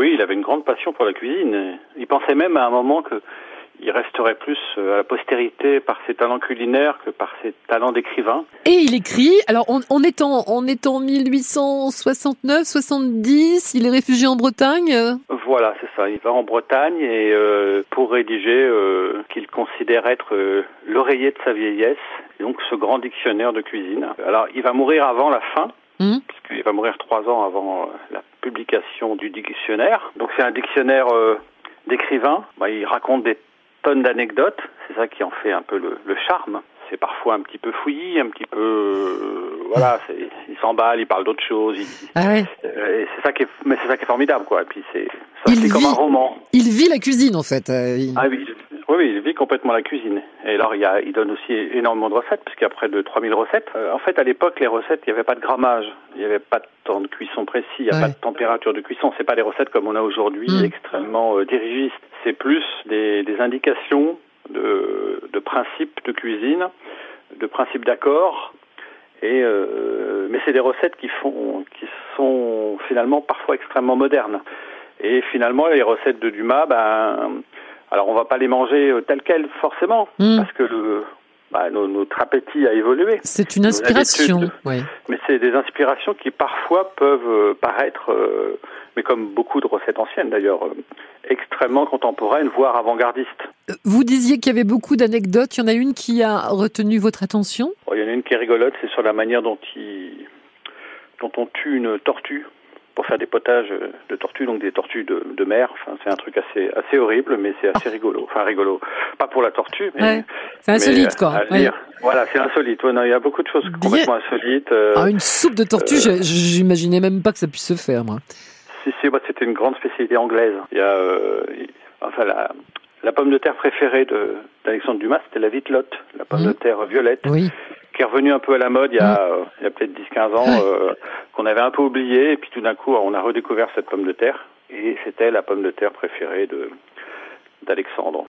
Oui, il avait une grande passion pour la cuisine. Il pensait même à un moment que il resterait plus euh, à la postérité par ses talents culinaires que par ses talents d'écrivain. Et il écrit, alors on, on, est en, on est en 1869, 70, il est réfugié en Bretagne Voilà, c'est ça. Il va en Bretagne et euh, pour rédiger euh, qu'il considère être euh, l'oreiller de sa vieillesse, donc ce grand dictionnaire de cuisine. Alors il va mourir avant la fin, Mmh. puisqu'il va mourir trois ans avant euh, la publication du dictionnaire. Donc c'est un dictionnaire euh, d'écrivains. Bah, il raconte des tonnes d'anecdotes. C'est ça qui en fait un peu le, le charme. C'est parfois un petit peu fouillis, un petit peu euh, voilà. c'est- Il s'emballe, il parle d'autres choses. il- Ah ouais. euh, c'est ça qui est, mais c'est ça qui est formidable quoi. Et puis c'est comme vit- un roman. Il vit la cuisine en fait. il- Ah oui, oui, oui, il vit complètement la cuisine. Et alors, il, y a, il donne aussi énormément de recettes, puisqu'il y a près de 3000 recettes. Euh, en fait, à l'époque, les recettes, il n'y avait pas de grammage, il n'y avait pas de temps de cuisson précis, il n'y a Ouais. pas de température de cuisson. C'est pas des recettes comme on a aujourd'hui, Mm. extrêmement euh, dirigistes. C'est plus des, des indications de, de principes de cuisine, de principes d'accord. Et euh, mais c'est des recettes qui font, qui sont finalement parfois extrêmement modernes. Et finalement, les recettes de Dumas, ben, alors on va pas les manger euh, telles quelles forcément, Mm. parce que le, bah, no- notre appétit a évolué. C'est une inspiration. Ouais. Mais c'est des inspirations qui parfois peuvent euh, paraître, euh, mais comme beaucoup de recettes anciennes d'ailleurs, euh, extrêmement contemporaines, voire avant-gardistes. Vous disiez qu'il y avait beaucoup d'anecdotes. Il y en a une qui a retenu votre attention? Bon, Il y en a une qui est rigolote, c'est sur la manière dont, il, dont on tue une tortue pour faire des potages de tortues, donc des tortues de, de mer. Enfin, c'est un truc assez, assez horrible, mais c'est assez rigolo. Enfin, rigolo. Pas pour la tortue, mais. Ouais. C'est mais, insolite euh, quoi. Ouais. lire. Voilà, c'est insolite. Ouais, non, il y a beaucoup de choses complètement insolites. euh, Ah, une soupe de tortue, je- j'imaginais même pas que ça puisse se faire moi. Si, si, bah, c'était une grande spécialité anglaise. Il y a, euh, enfin, la, la pomme de terre préférée d'Alexandre Dumas, c'était la vitelotte, la pomme de terre violette, Oui. qui est revenue un peu à la mode il y a, euh, il y a peut-être 10-15 ans, Ouais. euh, qu'on avait un peu oublié, et puis tout d'un coup, on a redécouvert cette pomme de terre, et c'était la pomme de terre préférée d'Alexandre.